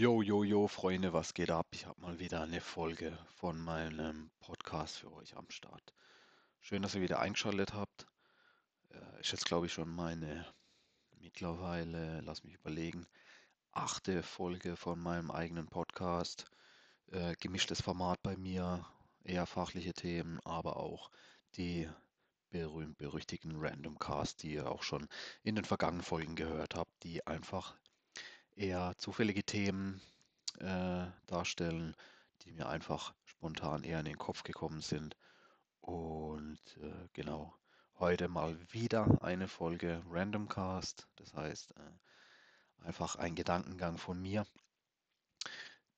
Jo, jo, jo, Freunde, was geht ab? Ich habe mal wieder eine Folge von meinem Podcast für euch am Start. Schön, dass ihr wieder eingeschaltet habt. Äh, ist jetzt, glaube ich, schon meine mittlerweile, lass mich überlegen, achte Folge von meinem eigenen Podcast. Äh, gemischtes Format bei mir, eher fachliche Themen, aber auch die berühmt-berüchtigten Random Cast, die ihr auch schon in den vergangenen Folgen gehört habt, die einfach eher zufällige Themen äh, darstellen, die mir einfach spontan eher in den Kopf gekommen sind. Und äh, genau, heute mal wieder eine Folge Random Cast. Das heißt, äh, einfach ein Gedankengang von mir,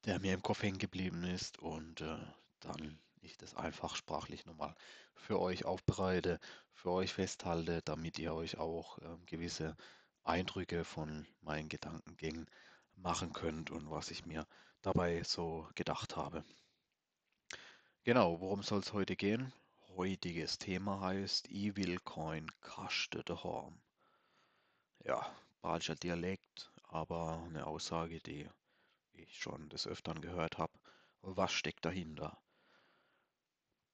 der mir im Kopf hängen geblieben ist und äh, dann ich das einfach sprachlich nochmal für euch aufbereite, für euch festhalte, damit ihr euch auch äh, gewisse Eindrücke von meinen Gedankengängen machen könnt und was ich mir dabei so gedacht habe. Genau, worum soll es heute gehen? Heutiges Thema heißt Evil Coin Kaste de Horn. Ja, Balscher Dialekt, aber eine Aussage, die ich schon des Öfteren gehört habe. Was steckt dahinter?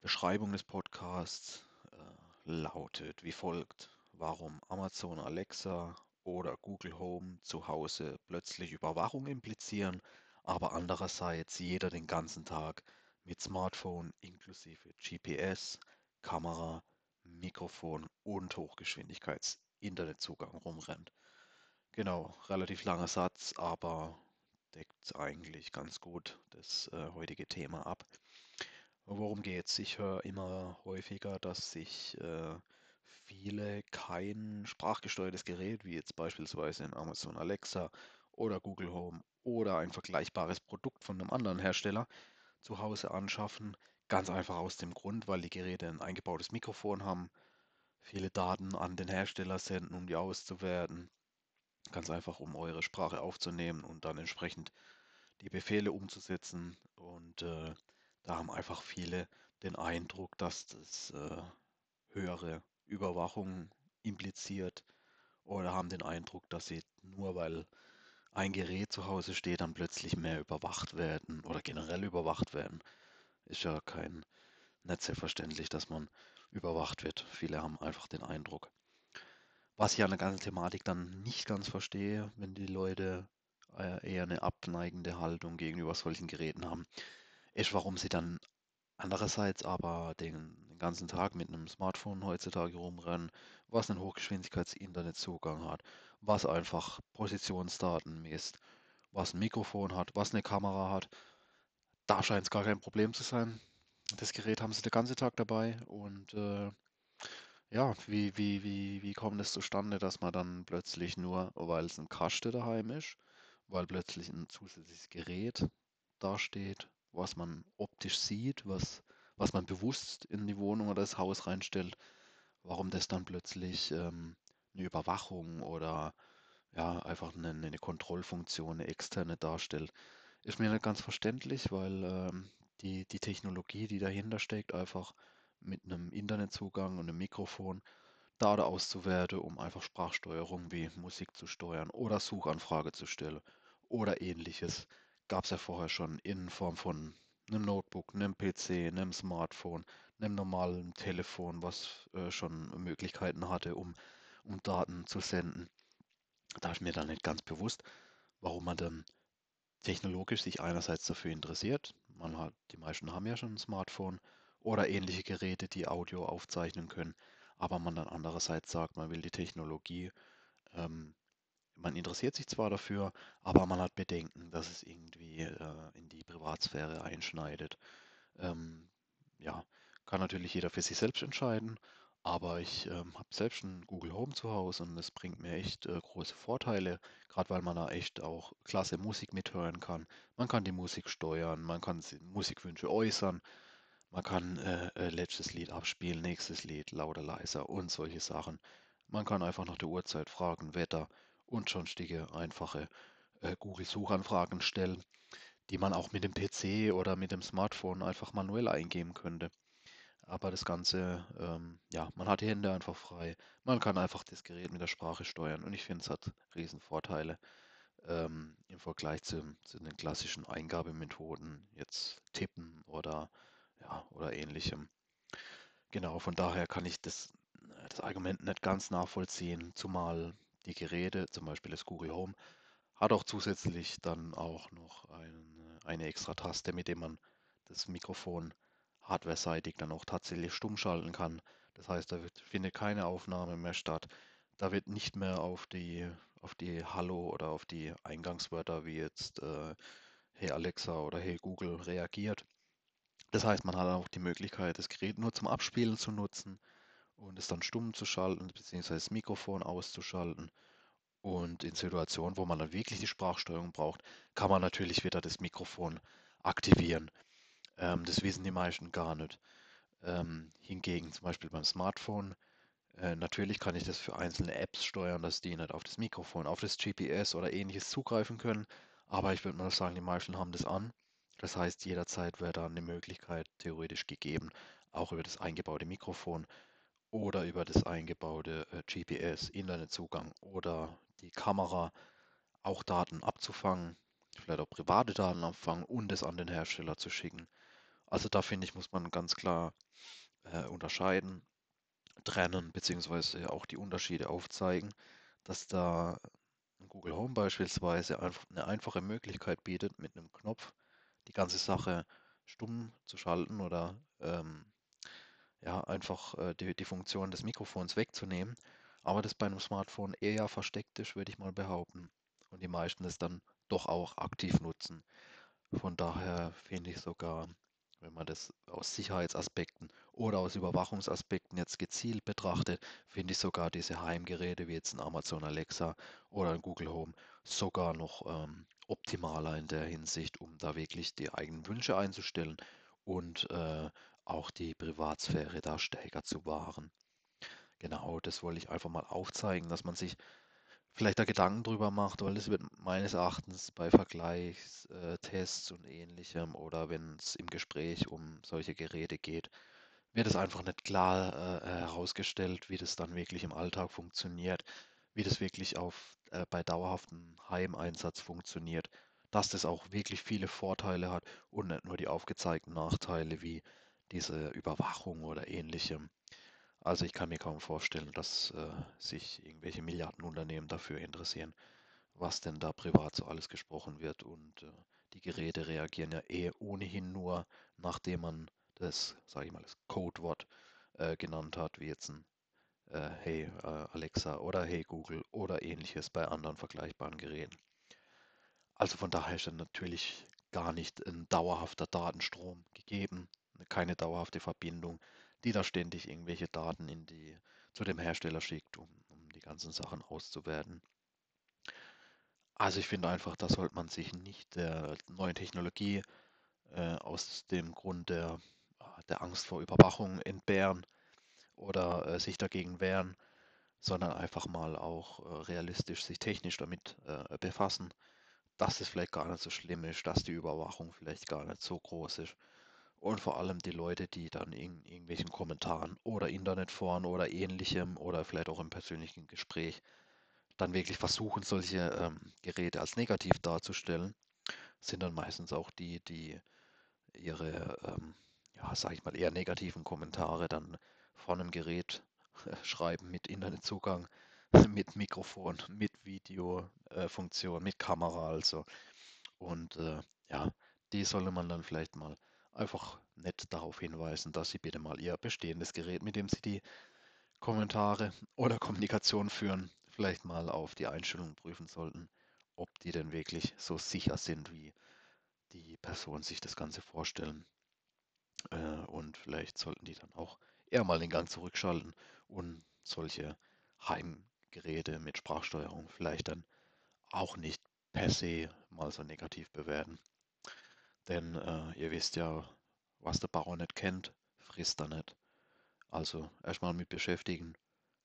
Beschreibung des Podcasts äh, lautet wie folgt. Warum Amazon Alexa oder Google Home zu Hause plötzlich Überwachung implizieren, aber andererseits jeder den ganzen Tag mit Smartphone inklusive GPS, Kamera, Mikrofon und Hochgeschwindigkeits-Internetzugang rumrennt. Genau, relativ langer Satz, aber deckt eigentlich ganz gut das äh, heutige Thema ab. Worum geht's? Ich höre immer häufiger, dass sich äh, viele kein sprachgesteuertes Gerät, wie jetzt beispielsweise in Amazon Alexa oder Google Home oder ein vergleichbares Produkt von einem anderen Hersteller zu Hause anschaffen. Ganz einfach aus dem Grund, weil die Geräte ein eingebautes Mikrofon haben, viele Daten an den Hersteller senden, um die auszuwerten. Ganz einfach, um eure Sprache aufzunehmen und dann entsprechend die Befehle umzusetzen. Und äh, da haben einfach viele den Eindruck, dass das äh, höhere Überwachung impliziert oder haben den Eindruck, dass sie nur weil ein Gerät zu Hause steht, dann plötzlich mehr überwacht werden oder generell überwacht werden. Ist ja kein nicht selbstverständlich, dass man überwacht wird. Viele haben einfach den Eindruck. Was ich an der ganzen Thematik dann nicht ganz verstehe, wenn die Leute äh, eher eine abneigende Haltung gegenüber solchen Geräten haben, ist, warum sie dann Andererseits aber den, den ganzen Tag mit einem Smartphone heutzutage rumrennen, was einen Hochgeschwindigkeits-Internetzugang hat, was einfach Positionsdaten misst, was ein Mikrofon hat, was eine Kamera hat. Da scheint es gar kein Problem zu sein. Das Gerät haben sie den ganzen Tag dabei und äh, ja, wie, wie, wie, wie kommt es zustande, dass man dann plötzlich nur, weil es ein Kaste daheim ist, weil plötzlich ein zusätzliches Gerät dasteht, was man optisch sieht, was, was man bewusst in die Wohnung oder das Haus reinstellt, warum das dann plötzlich ähm, eine Überwachung oder ja, einfach eine, eine Kontrollfunktion, eine externe darstellt, ist mir nicht ganz verständlich, weil ähm, die, die Technologie, die dahinter steckt, einfach mit einem Internetzugang und einem Mikrofon Daten auszuwerten, um einfach Sprachsteuerung wie Musik zu steuern oder Suchanfrage zu stellen oder ähnliches gab es ja vorher schon in Form von einem Notebook, einem PC, einem Smartphone, einem normalen Telefon, was äh, schon Möglichkeiten hatte, um, um Daten zu senden. Da ist mir dann nicht ganz bewusst, warum man dann technologisch sich einerseits dafür interessiert. Man hat, die meisten haben ja schon ein Smartphone oder ähnliche Geräte, die Audio aufzeichnen können, aber man dann andererseits sagt, man will die Technologie ähm, man interessiert sich zwar dafür, aber man hat Bedenken, dass es irgendwie äh, in die Privatsphäre einschneidet. Ähm, ja, kann natürlich jeder für sich selbst entscheiden, aber ich ähm, habe selbst ein Google Home zu Hause und es bringt mir echt äh, große Vorteile, gerade weil man da echt auch klasse Musik mithören kann. Man kann die Musik steuern, man kann Musikwünsche äußern, man kann äh, äh, letztes Lied abspielen, nächstes Lied lauter, leiser und solche Sachen. Man kann einfach nach der Uhrzeit fragen, Wetter und sonstige einfache äh, Google-Suchanfragen stellen, die man auch mit dem PC oder mit dem Smartphone einfach manuell eingeben könnte. Aber das Ganze, ähm, ja, man hat die Hände einfach frei. Man kann einfach das Gerät mit der Sprache steuern und ich finde, es hat riesen Vorteile. ähm, im Vergleich zu, zu den klassischen Eingabemethoden, jetzt tippen oder, ja, oder ähnlichem. Genau, von daher kann ich das, das Argument nicht ganz nachvollziehen, zumal die Geräte, zum Beispiel das Google Home, hat auch zusätzlich dann auch noch eine, eine extra Taste, mit dem man das Mikrofon hardware-seitig dann auch tatsächlich stumm schalten kann. Das heißt, da wird, findet keine Aufnahme mehr statt. Da wird nicht mehr auf die, auf die Hallo oder auf die Eingangswörter wie jetzt äh, Hey Alexa oder Hey Google reagiert. Das heißt, man hat auch die Möglichkeit, das Gerät nur zum Abspielen zu nutzen und es dann stumm zu schalten, beziehungsweise das Mikrofon auszuschalten. Und in Situationen, wo man dann wirklich die Sprachsteuerung braucht, kann man natürlich wieder das Mikrofon aktivieren. Ähm, das wissen die meisten gar nicht. Ähm, hingegen zum Beispiel beim Smartphone, äh, natürlich kann ich das für einzelne Apps steuern, dass die nicht auf das Mikrofon, auf das GPS oder ähnliches zugreifen können. Aber ich würde mal sagen, die meisten haben das an. Das heißt, jederzeit wäre dann eine Möglichkeit theoretisch gegeben, auch über das eingebaute Mikrofon oder über das eingebaute äh, GPS, Internetzugang oder die Kamera auch Daten abzufangen, vielleicht auch private Daten abfangen und es an den Hersteller zu schicken. Also da finde ich, muss man ganz klar äh, unterscheiden, trennen, beziehungsweise auch die Unterschiede aufzeigen, dass da Google Home beispielsweise eine einfache Möglichkeit bietet, mit einem Knopf die ganze Sache stumm zu schalten oder ähm, ja, einfach äh, die, die Funktion des Mikrofons wegzunehmen. Aber das bei einem Smartphone eher versteckt ist, würde ich mal behaupten. Und die meisten es dann doch auch aktiv nutzen. Von daher finde ich sogar, wenn man das aus Sicherheitsaspekten oder aus Überwachungsaspekten jetzt gezielt betrachtet, finde ich sogar diese Heimgeräte wie jetzt ein Amazon Alexa oder ein Google Home sogar noch ähm, optimaler in der Hinsicht, um da wirklich die eigenen Wünsche einzustellen und äh, auch die Privatsphäre da stärker zu wahren. Genau, das wollte ich einfach mal aufzeigen, dass man sich vielleicht da Gedanken drüber macht, weil es wird meines Erachtens bei Vergleichstests und ähnlichem oder wenn es im Gespräch um solche Geräte geht, wird es einfach nicht klar äh, herausgestellt, wie das dann wirklich im Alltag funktioniert, wie das wirklich auf, äh, bei dauerhaftem Heimeinsatz funktioniert, dass das auch wirklich viele Vorteile hat und nicht nur die aufgezeigten Nachteile wie diese Überwachung oder ähnlichem. Also ich kann mir kaum vorstellen, dass äh, sich irgendwelche Milliardenunternehmen dafür interessieren, was denn da privat so alles gesprochen wird. Und äh, die Geräte reagieren ja eh ohnehin nur, nachdem man das, sage ich mal, das Codewort äh, genannt hat, wie jetzt ein äh, Hey äh, Alexa oder Hey Google oder ähnliches bei anderen vergleichbaren Geräten. Also von daher ist dann natürlich gar nicht ein dauerhafter Datenstrom gegeben, keine dauerhafte Verbindung, die da ständig irgendwelche Daten in die, zu dem Hersteller schickt, um, um die ganzen Sachen auszuwerten. Also ich finde einfach, da sollte man sich nicht der neuen Technologie äh, aus dem Grund der, der Angst vor Überwachung entbehren oder äh, sich dagegen wehren, sondern einfach mal auch äh, realistisch sich technisch damit äh, befassen, dass es vielleicht gar nicht so schlimm ist, dass die Überwachung vielleicht gar nicht so groß ist. Und vor allem die Leute, die dann in irgendwelchen Kommentaren oder Internetforen oder ähnlichem oder vielleicht auch im persönlichen Gespräch dann wirklich versuchen, solche ähm, Geräte als negativ darzustellen, sind dann meistens auch die, die ihre, ähm, ja, sag ich mal, eher negativen Kommentare dann von einem Gerät äh, schreiben mit Internetzugang, mit Mikrofon, mit Videofunktion, äh, mit Kamera also. Und äh, ja, die solle man dann vielleicht mal einfach nett darauf hinweisen, dass sie bitte mal ihr bestehendes Gerät, mit dem sie die Kommentare oder Kommunikation führen, vielleicht mal auf die Einstellungen prüfen sollten, ob die denn wirklich so sicher sind, wie die Personen sich das Ganze vorstellen. Äh, und vielleicht sollten die dann auch eher mal den Gang zurückschalten und solche Heimgeräte mit Sprachsteuerung vielleicht dann auch nicht per se mal so negativ bewerten. Denn äh, ihr wisst ja, was der Bauer nicht kennt, frisst er nicht. Also erstmal mit beschäftigen,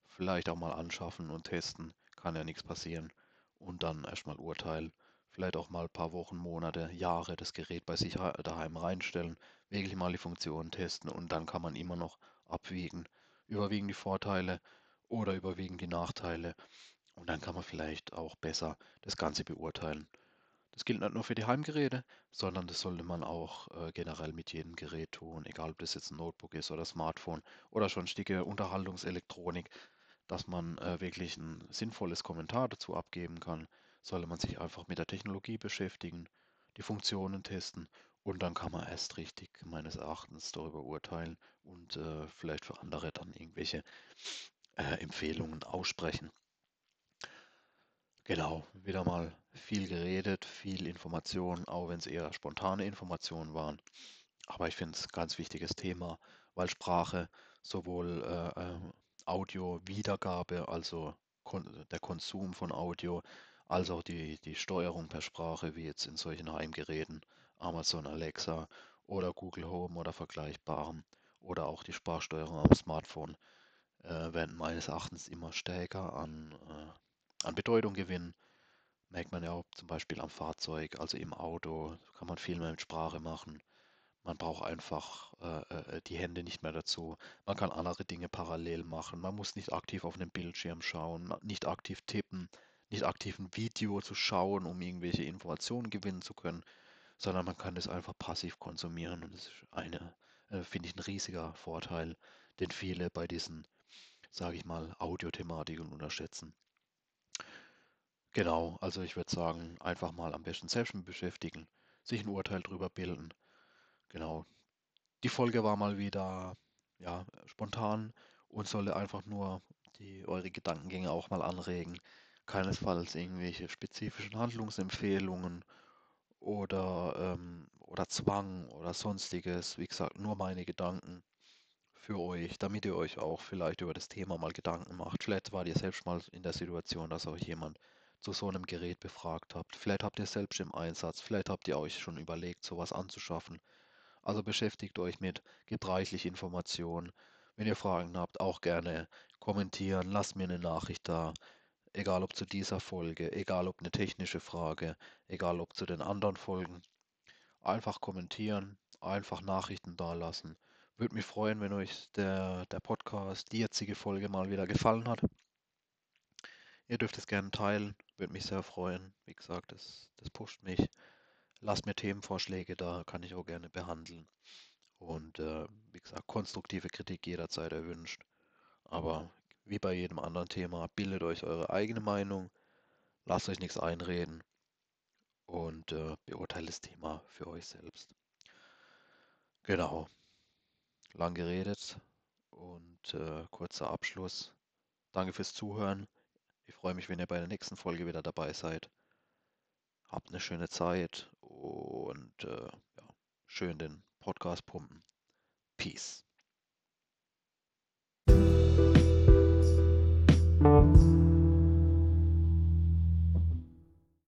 vielleicht auch mal anschaffen und testen, kann ja nichts passieren. Und dann erstmal urteilen, vielleicht auch mal ein paar Wochen, Monate, Jahre das Gerät bei sich daheim reinstellen, wirklich mal die Funktionen testen und dann kann man immer noch abwiegen. Überwiegen die Vorteile oder überwiegen die Nachteile. Und dann kann man vielleicht auch besser das Ganze beurteilen. Das gilt nicht nur für die Heimgeräte, sondern das sollte man auch äh, generell mit jedem Gerät tun, egal ob das jetzt ein Notebook ist oder Smartphone oder sonstige Unterhaltungselektronik, dass man äh, wirklich ein sinnvolles Kommentar dazu abgeben kann, sollte man sich einfach mit der Technologie beschäftigen, die Funktionen testen und dann kann man erst richtig meines Erachtens darüber urteilen und äh, vielleicht für andere dann irgendwelche äh, Empfehlungen aussprechen. Genau, wieder mal viel geredet, viel Information, auch wenn es eher spontane Informationen waren. Aber ich finde es ein ganz wichtiges Thema, weil Sprache sowohl äh, äh, Audio-Wiedergabe, also kon der Konsum von Audio, als auch die, die Steuerung per Sprache, wie jetzt in solchen Heimgeräten, Amazon Alexa oder Google Home oder vergleichbaren, oder auch die Sprachsteuerung am Smartphone, äh, werden meines Erachtens immer stärker an äh, an Bedeutung gewinnen. Merkt man ja auch zum Beispiel am Fahrzeug, also im Auto, kann man viel mehr mit Sprache machen. Man braucht einfach äh, äh, die Hände nicht mehr dazu. Man kann andere Dinge parallel machen. Man muss nicht aktiv auf einen Bildschirm schauen, nicht aktiv tippen, nicht aktiv ein Video zu schauen, um irgendwelche Informationen gewinnen zu können, sondern man kann es einfach passiv konsumieren. Und das ist eine, äh, finde ich, ein riesiger Vorteil, den viele bei diesen, sage ich mal, Audiothematiken unterschätzen. Genau, also ich würde sagen, einfach mal am besten selbst beschäftigen, sich ein Urteil drüber bilden. Genau. Die Folge war mal wieder, ja, spontan und sollte einfach nur die eure Gedankengänge auch mal anregen. Keinesfalls irgendwelche spezifischen Handlungsempfehlungen oder, ähm, oder Zwang oder sonstiges. Wie gesagt, nur meine Gedanken für euch, damit ihr euch auch vielleicht über das Thema mal Gedanken macht. Vielleicht wart ihr selbst mal in der Situation, dass euch jemand zu so einem Gerät befragt habt. Vielleicht habt ihr es selbst im Einsatz, vielleicht habt ihr euch schon überlegt, sowas anzuschaffen. Also beschäftigt euch mit, gebt reichlich Informationen. Wenn ihr Fragen habt, auch gerne kommentieren, lasst mir eine Nachricht da. Egal ob zu dieser Folge, egal ob eine technische Frage, egal ob zu den anderen Folgen. Einfach kommentieren, einfach Nachrichten dalassen. Würde mich freuen, wenn euch der, der Podcast, die jetzige Folge mal wieder gefallen hat. Ihr dürft es gerne teilen, würde mich sehr freuen. Wie gesagt, das, das pusht mich. Lasst mir Themenvorschläge da, kann ich auch gerne behandeln. Und äh, wie gesagt, konstruktive Kritik jederzeit erwünscht. Aber wie bei jedem anderen Thema, bildet euch eure eigene Meinung, lasst euch nichts einreden und äh, beurteilt das Thema für euch selbst. Genau, lang geredet und äh, kurzer Abschluss. Danke fürs Zuhören. Ich freue mich, wenn ihr bei der nächsten Folge wieder dabei seid. Habt eine schöne Zeit und äh, ja, schön den Podcast pumpen. Peace.